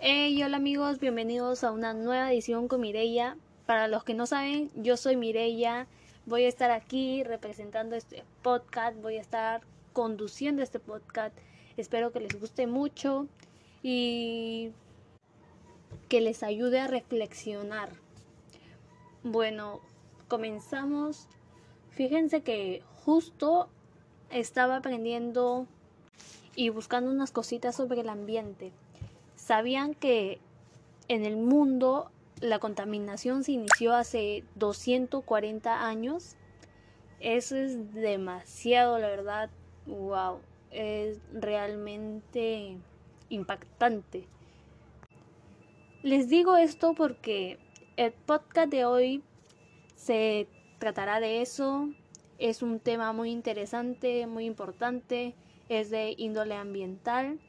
Hey, hola amigos, bienvenidos a una nueva edición con Mireya. Para los que no saben, yo soy Mireya. Voy a estar aquí representando este podcast, voy a estar conduciendo este podcast. Espero que les guste mucho y que les ayude a reflexionar. Bueno, comenzamos. Fíjense que justo estaba aprendiendo y buscando unas cositas sobre el ambiente. ¿Sabían que en el mundo la contaminación se inició hace 240 años? Eso es demasiado, la verdad. Wow, es realmente impactante. Les digo esto porque el podcast de hoy se tratará de eso. Es un tema muy interesante, muy importante. Es de índole ambiental.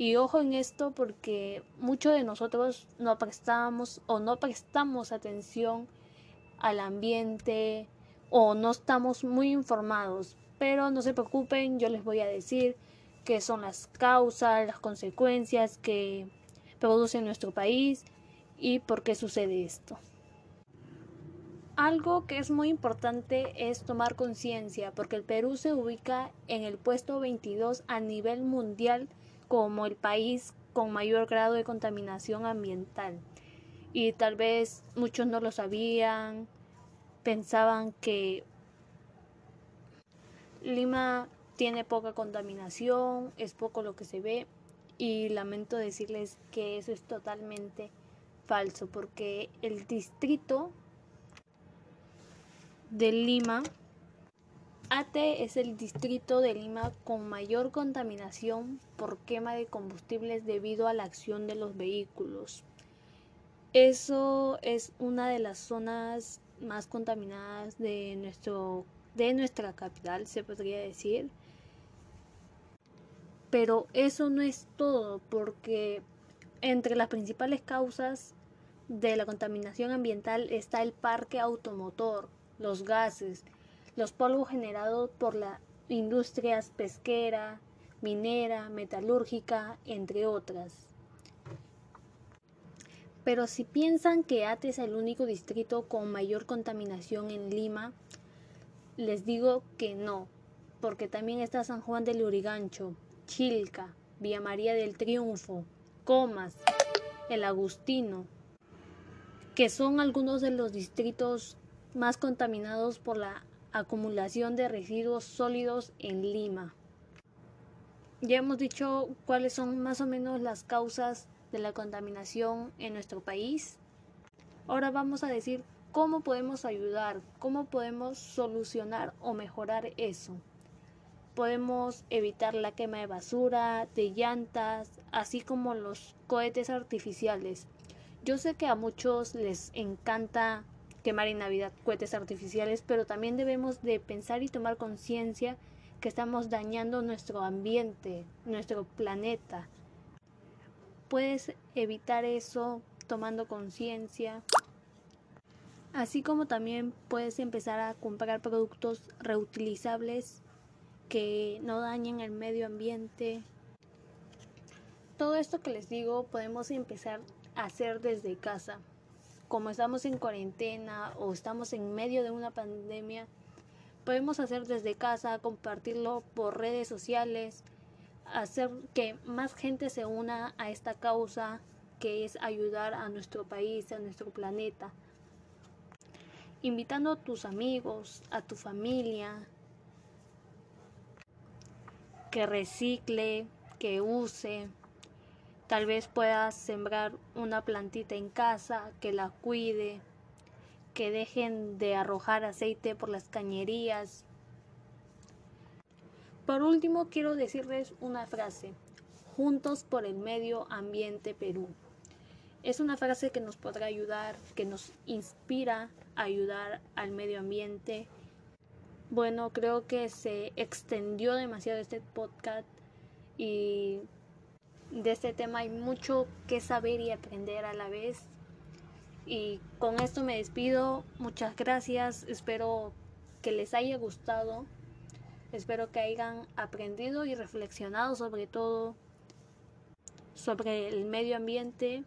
Y ojo en esto porque muchos de nosotros no prestamos o no prestamos atención al ambiente o no estamos muy informados. Pero no se preocupen, yo les voy a decir qué son las causas, las consecuencias que produce nuestro país y por qué sucede esto. Algo que es muy importante es tomar conciencia porque el Perú se ubica en el puesto 22 a nivel mundial como el país con mayor grado de contaminación ambiental. Y tal vez muchos no lo sabían, pensaban que Lima tiene poca contaminación, es poco lo que se ve y lamento decirles que eso es totalmente falso porque el distrito de Lima Ate es el distrito de Lima con mayor contaminación por quema de combustibles debido a la acción de los vehículos. Eso es una de las zonas más contaminadas de, nuestro, de nuestra capital, se podría decir. Pero eso no es todo, porque entre las principales causas de la contaminación ambiental está el parque automotor, los gases, los polvos generados por las industrias pesquera, minera, metalúrgica, entre otras. Pero si piensan que Ate es el único distrito con mayor contaminación en Lima, les digo que no, porque también está San Juan del Urigancho, Chilca, Villa María del Triunfo, Comas, El Agustino, que son algunos de los distritos más contaminados por la acumulación de residuos sólidos en Lima. Ya hemos dicho cuáles son más o menos las causas de la contaminación en nuestro país. Ahora vamos a decir cómo podemos ayudar, cómo podemos solucionar o mejorar eso. Podemos evitar la quema de basura, de llantas, así como los cohetes artificiales. Yo sé que a muchos les encanta quemar en Navidad cohetes artificiales, pero también debemos de pensar y tomar conciencia que estamos dañando nuestro ambiente, nuestro planeta. Puedes evitar eso tomando conciencia, así como también puedes empezar a comprar productos reutilizables que no dañen el medio ambiente. Todo esto que les digo podemos empezar a hacer desde casa como estamos en cuarentena o estamos en medio de una pandemia, podemos hacer desde casa, compartirlo por redes sociales, hacer que más gente se una a esta causa que es ayudar a nuestro país, a nuestro planeta. Invitando a tus amigos, a tu familia, que recicle, que use, Tal vez puedas sembrar una plantita en casa que la cuide, que dejen de arrojar aceite por las cañerías. Por último, quiero decirles una frase, Juntos por el Medio Ambiente Perú. Es una frase que nos podrá ayudar, que nos inspira a ayudar al medio ambiente. Bueno, creo que se extendió demasiado este podcast y de este tema hay mucho que saber y aprender a la vez. Y con esto me despido. Muchas gracias. Espero que les haya gustado. Espero que hayan aprendido y reflexionado sobre todo sobre el medio ambiente